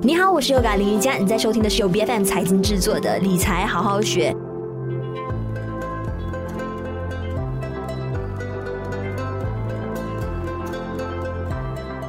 你好，我是优嘎林瑜伽，你在收听的是由 BFM 财经制作的理财好好学。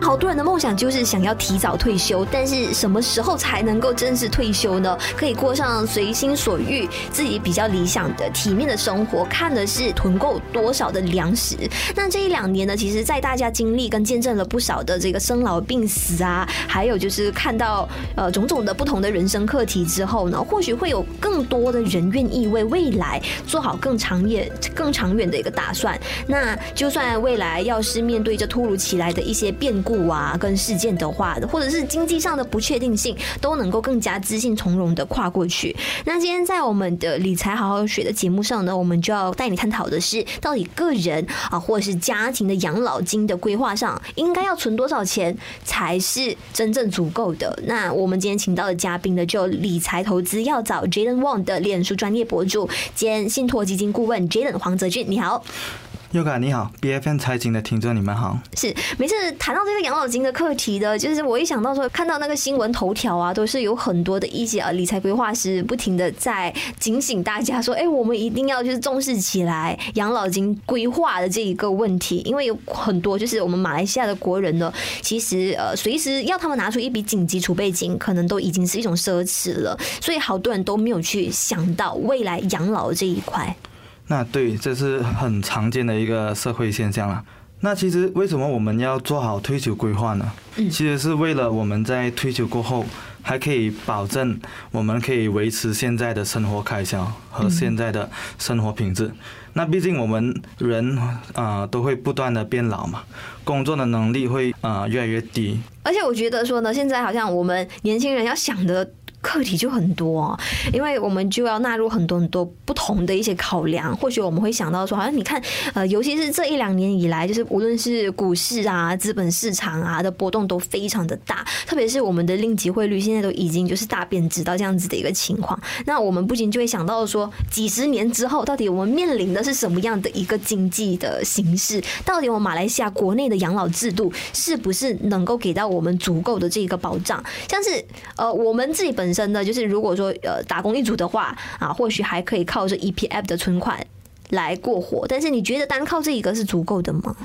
好多人的梦想就是想要提早退休，但是什么时候才能够正式退休呢？可以过上随心所欲、自己比较理想的体面的生活，看的是囤够多少的粮食。那这一两年呢，其实，在大家经历跟见证了不少的这个生老病死啊，还有就是看到呃种种的不同的人生课题之后呢，或许会有更多的人愿意为未来做好更长远、更长远的一个打算。那就算未来要是面对着突如其来的一些变故，啊，跟事件的话，或者是经济上的不确定性，都能够更加自信从容的跨过去。那今天在我们的理财好好学的节目上呢，我们就要带你探讨的是，到底个人啊，或者是家庭的养老金的规划上，应该要存多少钱才是真正足够的？那我们今天请到的嘉宾呢，就理财投资要找 Jaden Wong 的脸书专业博主兼信托基金顾问 Jaden 黄泽俊，你好。优卡你好，BFN 财经的听众你们好。是每次谈到这个养老金的课题的，就是我一想到说看到那个新闻头条啊，都是有很多的一些啊理财规划师不停的在警醒大家说，哎，我们一定要就是重视起来养老金规划的这一个问题，因为有很多就是我们马来西亚的国人呢，其实呃随时要他们拿出一笔紧急储备金，可能都已经是一种奢侈了，所以好多人都没有去想到未来养老这一块。那对，这是很常见的一个社会现象了。那其实为什么我们要做好退休规划呢？其实是为了我们在退休过后还可以保证我们可以维持现在的生活开销和现在的生活品质。那毕竟我们人啊都会不断的变老嘛，工作的能力会啊越来越低。而且我觉得说呢，现在好像我们年轻人要想的。课题就很多，因为我们就要纳入很多很多不同的一些考量。或许我们会想到说，好像你看，呃，尤其是这一两年以来，就是无论是股市啊、资本市场啊的波动都非常的大，特别是我们的令吉汇率现在都已经就是大贬值到这样子的一个情况。那我们不仅就会想到说，几十年之后，到底我们面临的是什么样的一个经济的形势？到底我们马来西亚国内的养老制度是不是能够给到我们足够的这个保障？像是呃，我们自己本。本身呢，就是如果说呃打工一族的话啊，或许还可以靠着 EPF 的存款来过活。但是你觉得单靠这一个是足够的吗？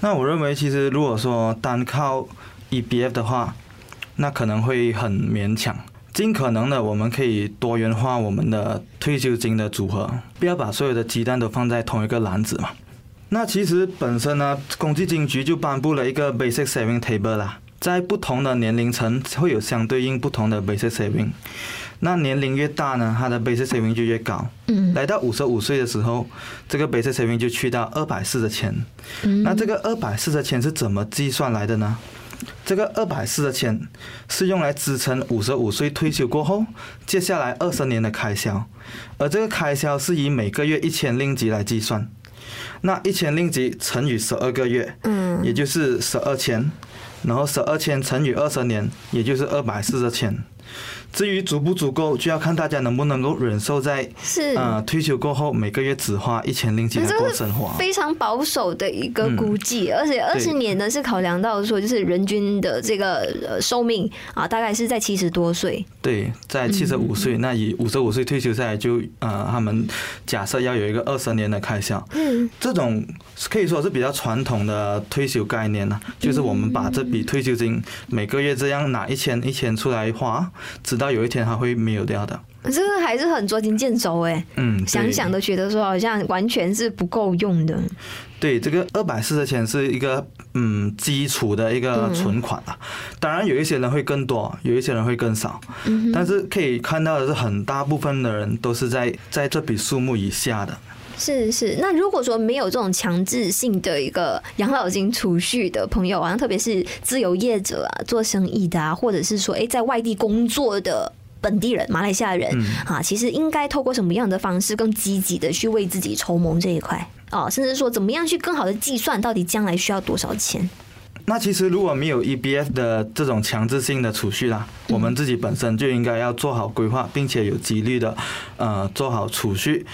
那我认为，其实如果说单靠 EPF 的话，那可能会很勉强。尽可能的，我们可以多元化我们的退休金的组合，不要把所有的鸡蛋都放在同一个篮子嘛。那其实本身呢，公积金局就颁布了一个 Basic Saving Table 啦。在不同的年龄层会有相对应不同的 basic saving，那年龄越大呢，它的 basic saving 就越高。嗯，来到五十五岁的时候，这个 basic saving 就去到二百四的钱。嗯，那这个二百四的钱是怎么计算来的呢？这个二百四的钱是用来支撑五十五岁退休过后接下来二十年的开销，而这个开销是以每个月一千令吉来计算。那一千令吉乘以十二个月，嗯，也就是十二千。然后十二千乘以二十年，也就是二百四十千。至于足不足够，就要看大家能不能够忍受在是呃退休过后每个月只花一千零几来过生活。非常保守的一个估计，而且二十年呢是考量到说，就是人均的这个呃寿命啊，大概是在七十多岁。对，在七十五岁，那以五十五岁退休下来就，就呃他们假设要有一个二十年的开销。嗯，这种可以说是比较传统的退休概念呢，就是我们把这笔退休金每个月这样拿一千一千出来花，到有一天它会没有掉的，这个还是很捉襟见肘哎。嗯，想想都觉得说好像完全是不够用的。对，这个二百四的钱是一个嗯基础的一个存款啊。当然有一些人会更多，有一些人会更少。嗯，但是可以看到的是，很大部分的人都是在在这笔数目以下的。是是，那如果说没有这种强制性的一个养老金储蓄的朋友啊，特别是自由业者啊，做生意的啊，或者是说诶，在外地工作的本地人、马来西亚人啊，其实应该透过什么样的方式更积极的去为自己筹谋这一块啊，甚至说怎么样去更好的计算到底将来需要多少钱？那其实如果没有 EBF 的这种强制性的储蓄啦，我们自己本身就应该要做好规划，并且有几率的呃做好储蓄。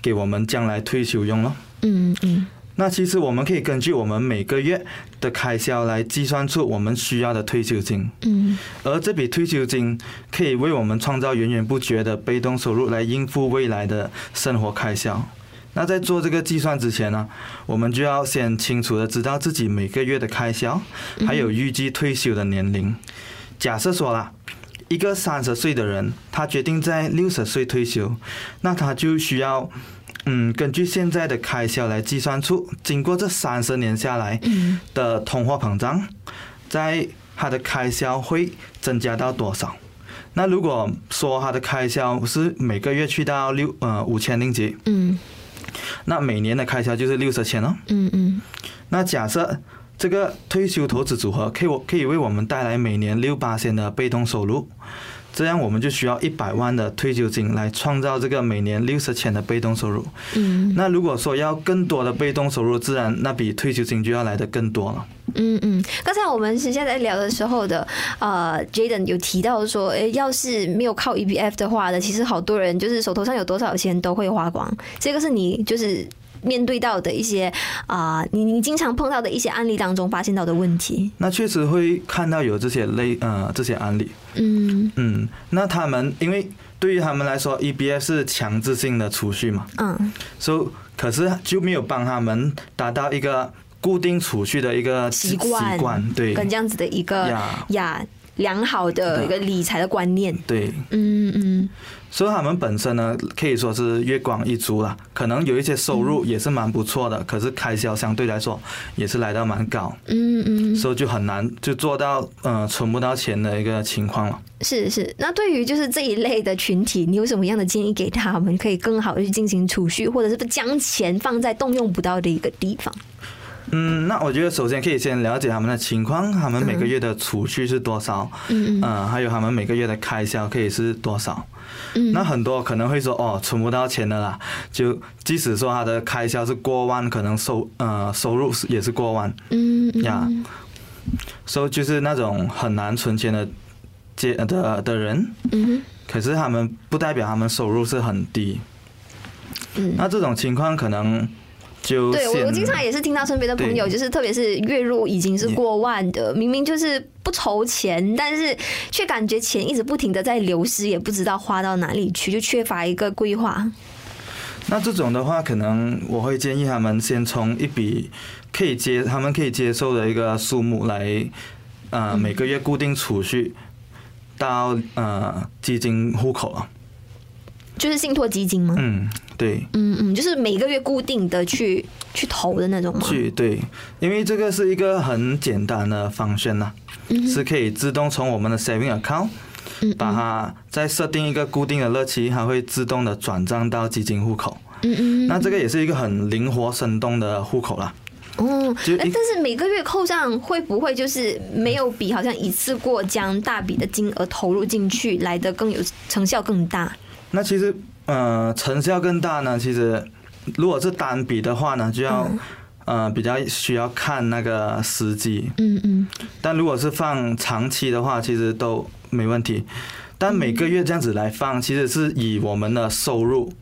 给我们将来退休用咯。嗯嗯。那其实我们可以根据我们每个月的开销来计算出我们需要的退休金。嗯，而这笔退休金可以为我们创造源源不绝的被动收入，来应付未来的生活开销。那在做这个计算之前呢，我们就要先清楚的知道自己每个月的开销，还有预计退休的年龄。假设说啦，一个三十岁的人，他决定在六十岁退休，那他就需要，嗯，根据现在的开销来计算出，经过这三十年下来的通货膨胀，在他的开销会增加到多少？那如果说他的开销是每个月去到六呃五千令吉，嗯。那每年的开销就是六十千哦。嗯嗯。那假设这个退休投资组合可以我可以为我们带来每年六八千的被动收入，这样我们就需要一百万的退休金来创造这个每年六十千的被动收入。嗯。那如果说要更多的被动收入，自然那比退休金就要来的更多了。嗯嗯，刚才我们是现在在聊的时候的，呃，Jayden 有提到说，诶，要是没有靠 EBF 的话呢，其实好多人就是手头上有多少钱都会花光。这个是你就是面对到的一些啊，你你经常碰到的一些案例当中发现到的问题。那确实会看到有这些类呃这些案例。嗯嗯，那他们因为对于他们来说，EBF 是强制性的储蓄嘛，嗯，所以可是就没有帮他们达到一个。固定储蓄的一个习惯，对，跟这样子的一个呀良好的一个理财的观念，对，嗯嗯，所以他们本身呢，可以说是月光一族了，可能有一些收入也是蛮不错的，嗯、可是开销相对来说也是来到蛮高，嗯嗯，所以就很难就做到呃存不到钱的一个情况了。是是，那对于就是这一类的群体，你有什么样的建议给他们，可以更好的去进行储蓄，或者是不将钱放在动用不到的一个地方？嗯，那我觉得首先可以先了解他们的情况，他们每个月的储蓄是多少？嗯嗯，还有他们每个月的开销可以是多少？嗯，那很多可能会说哦，存不到钱的啦。就即使说他的开销是过万，可能收呃收入也是过万。嗯呀，所以就是那种很难存钱的阶的的人。嗯，可是他们不代表他们收入是很低。嗯，那这种情况可能。就对，我我经常也是听到身边的朋友，就是特别是月入已经是过万的，明明就是不愁钱，但是却感觉钱一直不停的在流失，也不知道花到哪里去，就缺乏一个规划。那这种的话，可能我会建议他们先从一笔可以接，他们可以接受的一个数目来，呃，每个月固定储蓄到呃基金户口啊。就是信托基金吗？嗯，对。嗯嗯，就是每个月固定的去去投的那种吗？去对，因为这个是一个很简单的方式呐，是可以自动从我们的 saving account，把它再设定一个固定的日期，它会自动的转账到基金户口。嗯嗯。那这个也是一个很灵活生动的户口啦。哦，哎，但是每个月扣上会不会就是没有比好像一次过将大笔的金额投入进去来的更有成效更大？那其实，呃，成效更大呢。其实，如果是单笔的话呢，就要，呃，比较需要看那个时机。嗯嗯。但如果是放长期的话，其实都没问题。但每个月这样子来放，其实是以我们的收入，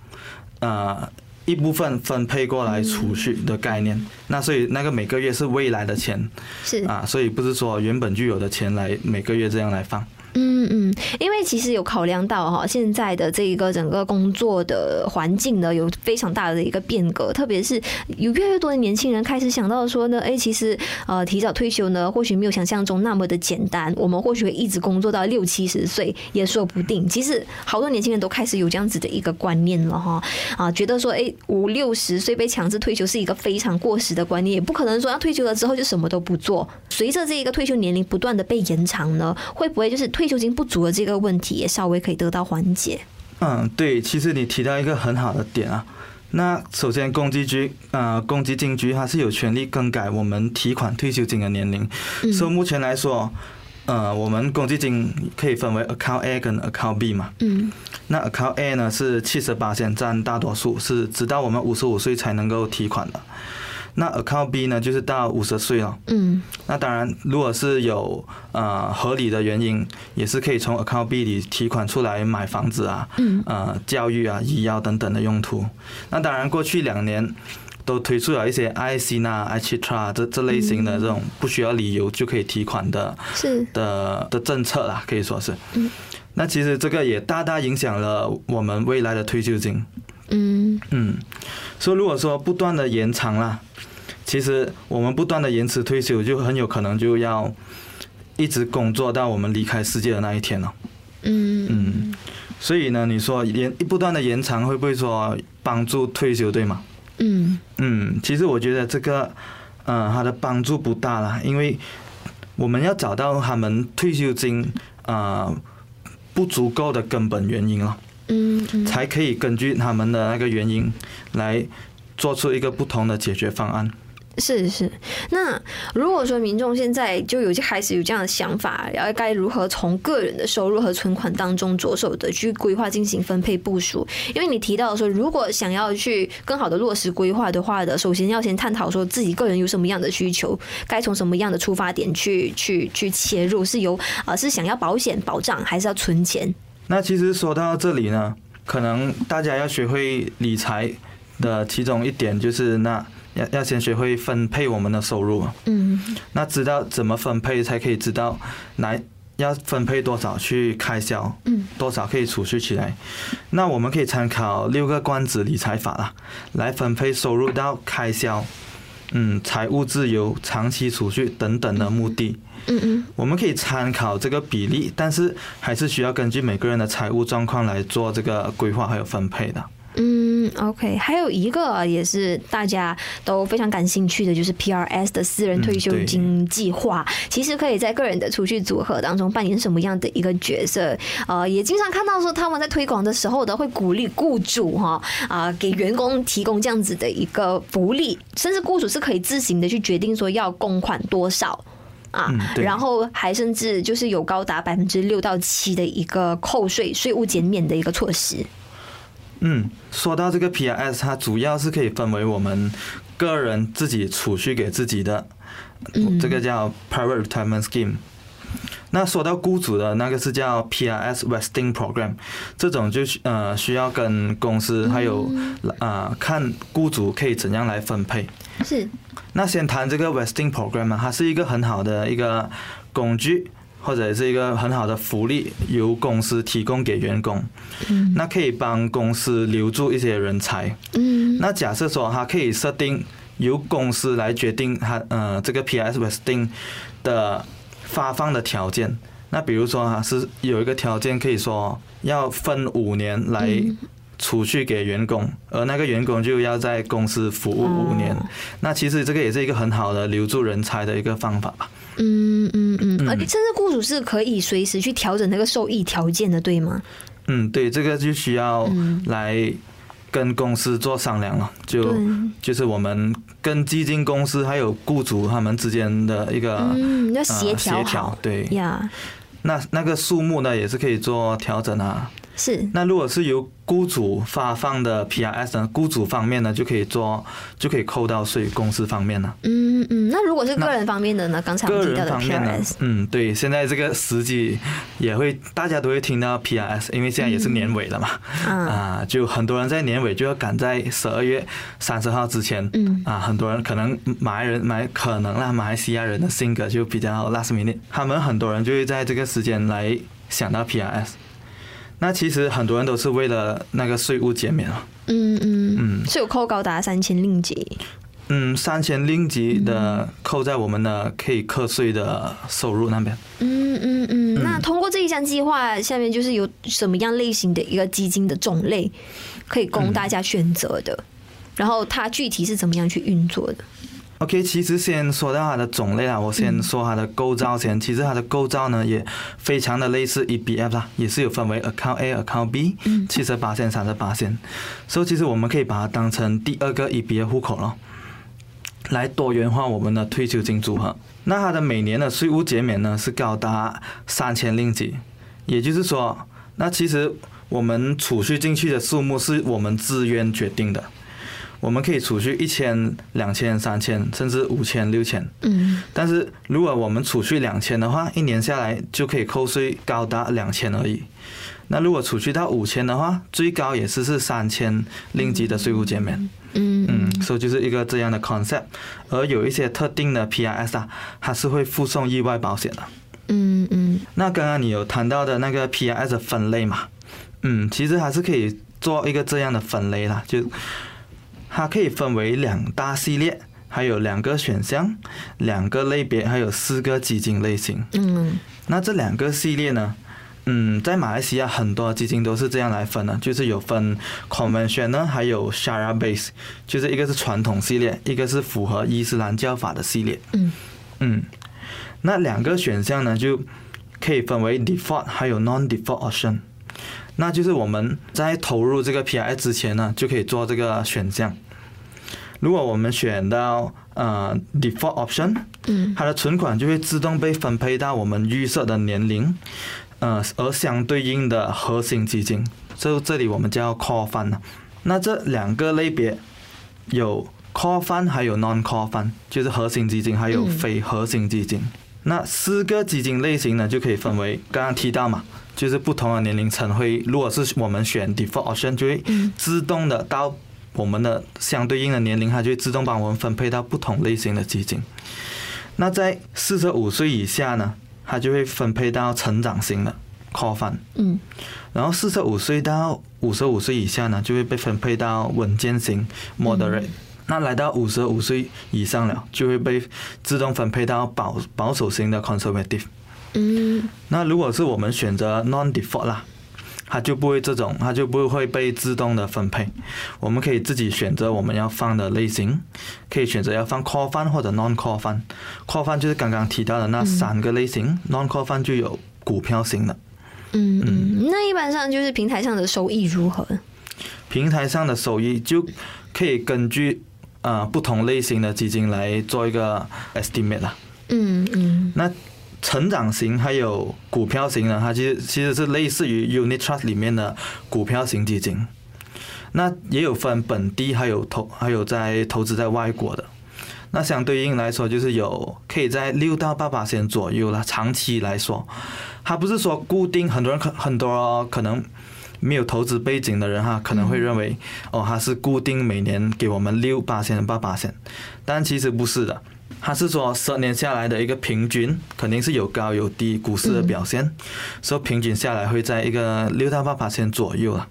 呃，一部分分配过来储蓄的概念。那所以那个每个月是未来的钱。是。啊，所以不是说原本就有的钱来每个月这样来放。嗯嗯，因为其实有考量到哈，现在的这一个整个工作的环境呢，有非常大的一个变革，特别是有越来越多的年轻人开始想到说呢，哎，其实呃，提早退休呢，或许没有想象中那么的简单，我们或许会一直工作到六七十岁也说不定。其实好多年轻人都开始有这样子的一个观念了哈，啊，觉得说，哎，五六十岁被强制退休是一个非常过时的观念，也不可能说要退休了之后就什么都不做。随着这一个退休年龄不断的被延长呢，会不会就是退休金不足的这个问题也稍微可以得到缓解。嗯，对，其实你提到一个很好的点啊。那首先，公积局呃，公积金局它是有权利更改我们提款退休金的年龄。嗯。所以目前来说，呃，我们公积金可以分为 Account A 跟 Account B 嘛。嗯。那 Account A 呢是七十八先占大多数，是直到我们五十五岁才能够提款的。那 account B 呢，就是到五十岁了。嗯。那当然，如果是有呃合理的原因，也是可以从 account B 里提款出来买房子啊，嗯。呃，教育啊、医药等等的用途。那当然，过去两年都推出了一些 IC 啊、iCitra 这这类型的这种不需要理由就可以提款的，是的的政策啦，可以说是。嗯。那其实这个也大大影响了我们未来的退休金。嗯嗯。所以如果说不断的延长啦，其实我们不断的延迟退休，就很有可能就要一直工作到我们离开世界的那一天了。嗯嗯。所以呢，你说延不断的延长会不会说帮助退休，对吗？嗯嗯，其实我觉得这个，呃，它的帮助不大啦，因为我们要找到他们退休金啊不足够的根本原因了，嗯，才可以根据他们的那个原因来做出一个不同的解决方案。是是，那如果说民众现在就有开始有这样的想法，然后该如何从个人的收入和存款当中着手的去规划进行分配部署？因为你提到说，如果想要去更好的落实规划的话的，首先要先探讨说自己个人有什么样的需求，该从什么样的出发点去去去切入，是由啊是想要保险保障，还是要存钱？那其实说到这里呢，可能大家要学会理财的其中一点就是那。要要先学会分配我们的收入，嗯，那知道怎么分配，才可以知道来要分配多少去开销，嗯，多少可以储蓄起来。那我们可以参考六个罐子理财法啦，来分配收入到开销，嗯，财务自由、长期储蓄等等的目的，嗯嗯，我们可以参考这个比例，但是还是需要根据每个人的财务状况来做这个规划还有分配的。嗯，OK，还有一个也是大家都非常感兴趣的，就是 PRS 的私人退休金计划，其实可以在个人的储蓄组合当中扮演什么样的一个角色？呃，也经常看到说他们在推广的时候呢，会鼓励雇主哈啊给员工提供这样子的一个福利，甚至雇主是可以自行的去决定说要供款多少啊，然后还甚至就是有高达百分之六到七的一个扣税税务减免的一个措施。嗯，说到这个 PRS，它主要是可以分为我们个人自己储蓄给自己的，这个叫 Private Retirement Scheme。那说到雇主的那个是叫 PRS Vesting Program，这种就呃需要跟公司还有啊看雇主可以怎样来分配。是。那先谈这个 Vesting Program 嘛，它是一个很好的一个工具。或者是一个很好的福利，由公司提供给员工，那可以帮公司留住一些人才。那假设说他可以设定由公司来决定他呃这个 PS Vesting 的发放的条件。那比如说他是有一个条件可以说要分五年来储蓄给员工，而那个员工就要在公司服务五年。那其实这个也是一个很好的留住人才的一个方法吧。嗯嗯嗯，而甚至雇主是可以随时去调整那个受益条件的，对吗？嗯，对，这个就需要来跟公司做商量了，就就是我们跟基金公司还有雇主他们之间的一个嗯要协调好，对呀。那那个数目呢，也是可以做调整啊。是。那如果是由雇主发放的 PRS 呢，雇主方面呢就可以做，就可以扣到税，公司方面呢。嗯嗯，那如果是个人方面的呢？刚才我提到的 PRS。嗯，对，现在这个时机也会，大家都会听到 PRS，因为现在也是年尾了嘛。嗯。啊，就很多人在年尾就要赶在十二月三十号之前。嗯。啊，很多人可能马来人，马可能啦，马来西亚人的性格就比较 last minute，他们很多人就会在这个时间来想到 PRS。那其实很多人都是为了那个税务减免啊。嗯嗯嗯，是有扣高达三千令吉。嗯，三千令吉的扣在我们的可以课税的收入那边。嗯嗯嗯。那通过这一项计划，下面就是有什么样类型的一个基金的种类可以供大家选择的？然后它具体是怎么样去运作的？OK，其实先说到它的种类啊，我先说它的构造先。其实它的构造呢，也非常的类似 EBF 啦，也是有分为 Account A、Account B，七十八线、三十八线。所以其实我们可以把它当成第二个 EBF 户口了，来多元化我们的退休金组合。那它的每年的税务减免呢，是高达三千令吉，也就是说，那其实我们储蓄进去的数目是我们自愿决定的。我们可以储蓄一千、两千、三千，甚至五千、六千。嗯。但是如果我们储蓄两千的话，一年下来就可以扣税高达两千而已。那如果储蓄到五千的话，最高也是是三千令吉的税务减免。嗯嗯，所以就是一个这样的 concept。而有一些特定的 PIS 啊，它是会附送意外保险的。嗯嗯。那刚刚你有谈到的那个 PIS 的分类嘛？嗯，其实还是可以做一个这样的分类啦，就它可以分为两大系列。还有两个选项，两个类别，还有四个基金类型。嗯，那这两个系列呢？嗯，在马来西亚很多基金都是这样来分的，就是有分 conventional，还有 Sharia base，就是一个是传统系列，一个是符合伊斯兰教法的系列。嗯嗯，那两个选项呢，就可以分为 default 还有 non-default option。那就是我们在投入这个 PIS 之前呢，就可以做这个选项。如果我们选到呃 default option，嗯，它的存款就会自动被分配到我们预设的年龄，呃，而相对应的核心基金，就这里我们叫 core fund。那这两个类别有 core fund，还有 non core fund，就是核心基金还有非核心基金。那四个基金类型呢，就可以分为刚刚提到嘛，就是不同的年龄层会，如果是我们选 default option，就会自动的到。我们的相对应的年龄，它就会自动帮我们分配到不同类型的基金。那在四十五岁以下呢，它就会分配到成长型的 core fund。嗯。然后四十五岁到五十五岁以下呢，就会被分配到稳健型 moderate。那来到五十五岁以上了，就会被自动分配到保保守型的 conservative。嗯。那如果是我们选择 non-default 啦。它就不会这种，它就不会被自动的分配。我们可以自己选择我们要放的类型，可以选择要放 core fund 或者 non core fund。core fund 就是刚刚提到的那三个类型，嗯，non core fund 就有股票型的。嗯嗯，那一般上就是平台上的收益如何？平台上的收益就可以根据呃不同类型的基金来做一个 estimate 啦。嗯嗯，那。成长型还有股票型呢，它其实其实是类似于 unit trust 里面的股票型基金。那也有分本地，还有投，还有在投资在外国的。那相对应来说，就是有可以在六到八八千左右了。长期来说，它不是说固定，很多人可很多可能没有投资背景的人哈，可能会认为哦，它是固定每年给我们六八千八八千，但其实不是的。他是说十年下来的一个平均，肯定是有高有低股市的表现，所以平均下来会在一个六到八八千左右了。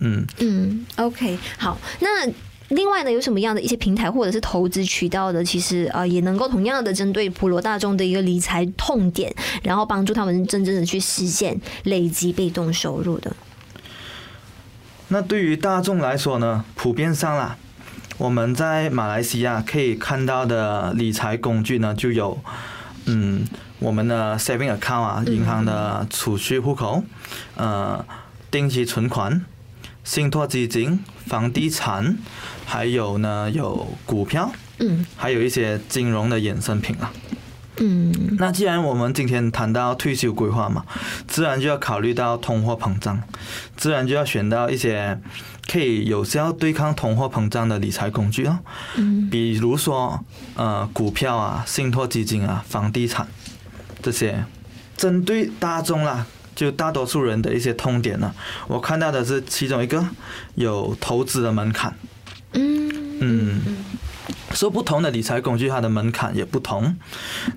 嗯嗯，OK，好。那另外呢，有什么样的一些平台或者是投资渠道的，其实呃也能够同样的针对普罗大众的一个理财痛点，然后帮助他们真正的去实现累积被动收入的。那对于大众来说呢，普遍上啦。我们在马来西亚可以看到的理财工具呢，就有，嗯，我们的 saving account 啊，银行的储蓄户口，呃，定期存款、信托基金、房地产，还有呢有股票，嗯，还有一些金融的衍生品啊。嗯，那既然我们今天谈到退休规划嘛，自然就要考虑到通货膨胀，自然就要选到一些可以有效对抗通货膨胀的理财工具哦。嗯，比如说呃股票啊、信托基金啊、房地产这些，针对大众啦，就大多数人的一些痛点呢，我看到的是其中一个有投资的门槛。嗯嗯。说不同的理财工具，它的门槛也不同。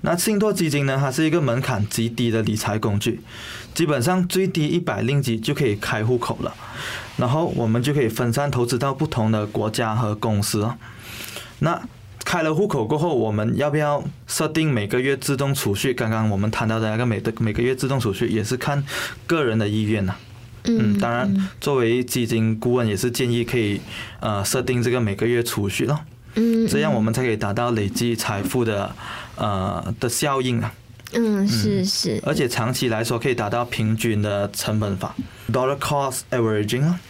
那信托基金呢？它是一个门槛极低的理财工具，基本上最低一百令吉就可以开户口了。然后我们就可以分散投资到不同的国家和公司。那开了户口过后，我们要不要设定每个月自动储蓄？刚刚我们谈到的那个每的每个月自动储蓄，也是看个人的意愿呐。嗯，当然，作为基金顾问，也是建议可以呃设定这个每个月储蓄咯。嗯，这样我们才可以达到累积财富的，呃的效应啊。嗯，是是。而且长期来说，可以达到平均的成本法 （dollar cost averaging） 啊。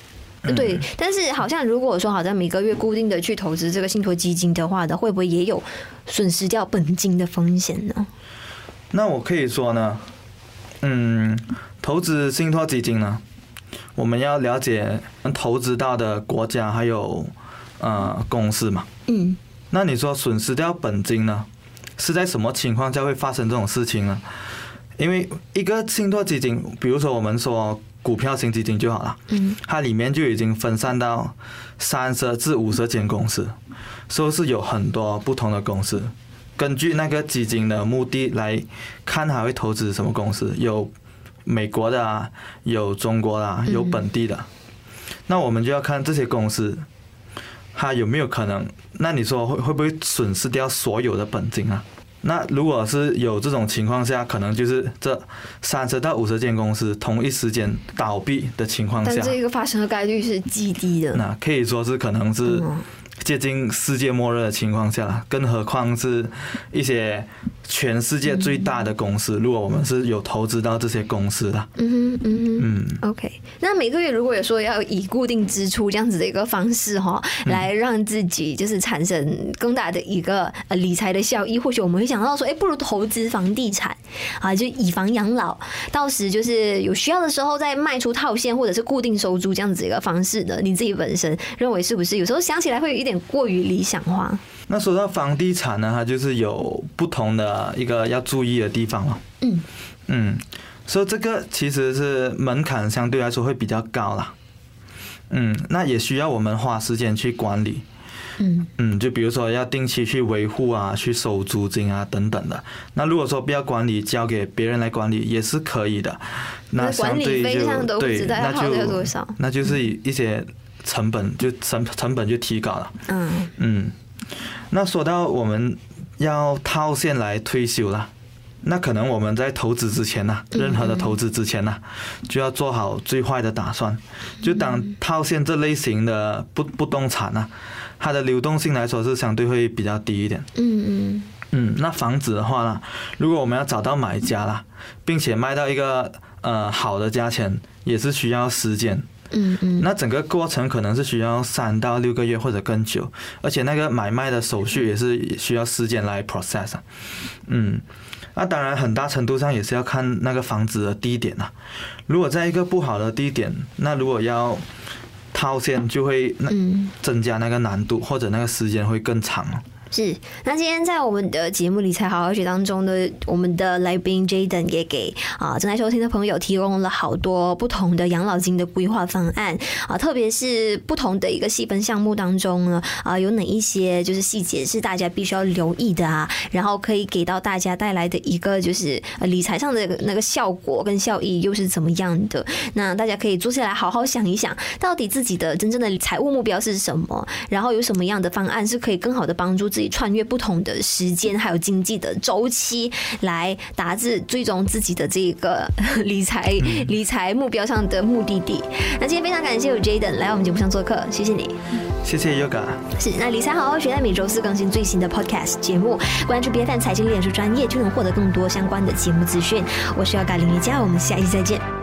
对，但是好像如果说好像每个月固定的去投资这个信托基金的话呢，会不会也有损失掉本金的风险呢？那我可以说呢，嗯，投资信托基金呢，我们要了解投资到的国家还有呃公司嘛。嗯，那你说损失掉本金呢？是在什么情况下会发生这种事情呢？因为一个信托基金，比如说我们说股票型基金就好了。嗯，它里面就已经分散到三十至五十间公司，所以是有很多不同的公司。根据那个基金的目的来看，它会投资什么公司？有美国的啊，有中国的啊，有本地的。嗯、那我们就要看这些公司，它有没有可能？那你说会会不会损失掉所有的本金啊？那如果是有这种情况下，可能就是这三十到五十间公司同一时间倒闭的情况下，但这个发生的概率是极低的。那可以说是可能是。接近世界末日的情况下，更何况是一些全世界最大的公司。如果我们是有投资到这些公司的，嗯哼，嗯哼，嗯，OK。那每个月如果有说要以固定支出这样子的一个方式哈，来让自己就是产生更大的一个呃理财的效益，或许我们会想到说，哎，不如投资房地产啊，就以房养老，到时就是有需要的时候再卖出套现，或者是固定收租这样子一个方式的。你自己本身认为是不是？有时候想起来会有一点。过于理想化。那说到房地产呢，它就是有不同的一个要注意的地方了。嗯嗯，所以这个其实是门槛相对来说会比较高了。嗯，那也需要我们花时间去管理。嗯嗯，就比如说要定期去维护啊，去收租金啊等等的。那如果说不要管理，交给别人来管理也是可以的。那相对就对，那就那就是一些。成本就成成本就提高了。嗯嗯，那说到我们要套现来退休了，那可能我们在投资之前呢，任何的投资之前呢，就要做好最坏的打算。就当套现这类型的不不动产呢，它的流动性来说是相对会比较低一点。嗯嗯嗯，那房子的话呢，如果我们要找到买家啦，并且卖到一个呃好的价钱，也是需要时间。嗯嗯，那整个过程可能是需要三到六个月或者更久，而且那个买卖的手续也是需要时间来 process。嗯，那当然很大程度上也是要看那个房子的地点啊。如果在一个不好的地点，那如果要套现就会那增加那个难度，或者那个时间会更长。是，那今天在我们的节目理财好好学当中呢，我们的来宾 Jaden 也给啊正在收听的朋友提供了好多不同的养老金的规划方案啊，特别是不同的一个细分项目当中呢啊，有哪一些就是细节是大家必须要留意的啊，然后可以给到大家带来的一个就是理财上的那个效果跟效益又是怎么样的？那大家可以坐下来好好想一想，到底自己的真正的财务目标是什么，然后有什么样的方案是可以更好的帮助自己穿越不同的时间，还有经济的周期，来达至最终自己的这个 理财理财目标上的目的地。那今天非常感谢有 Jayden 来我们节目上做客，谢谢你，谢谢 Yoga。是，那理财好好学在每周四更新最新的 Podcast 节目，关注 BFM 财经脸书专业就能获得更多相关的节目资讯。我是 Yoga 林瑜佳，我们下期再见。